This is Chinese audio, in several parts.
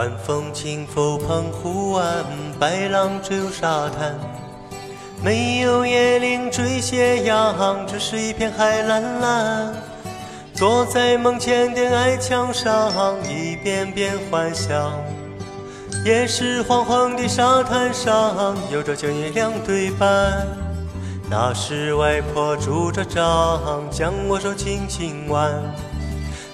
晚风轻拂澎湖湾，白浪追入沙滩。没有椰林缀斜阳，只是一片海蓝蓝。坐在门前的矮墙上，一遍遍幻想。夜是黄黄的沙滩上，有着九月两对半。那时外婆拄着杖，将我手轻轻挽。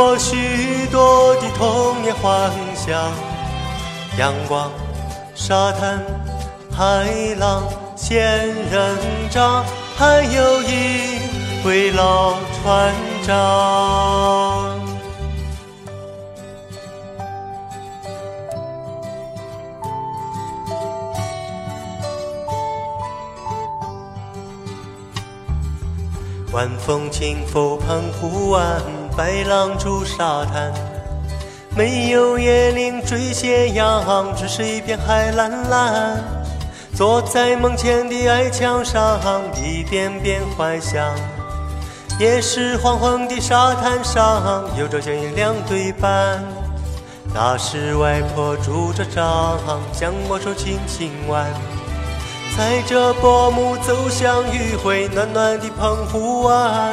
我许多的童年幻想，阳光、沙滩、海浪、仙人掌，还有一位老船长。晚风轻拂澎湖湾。白浪逐沙滩，没有椰林缀斜阳，只是一片海蓝蓝。坐在门前的矮墙上，一遍遍幻想。也是黄昏的沙滩上，有着剪影两对半。那时外婆拄着杖，将我手轻轻挽。踩着薄暮走向余晖，暖暖的澎湖湾。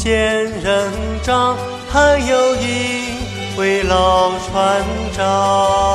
仙人掌，还有一位老船长。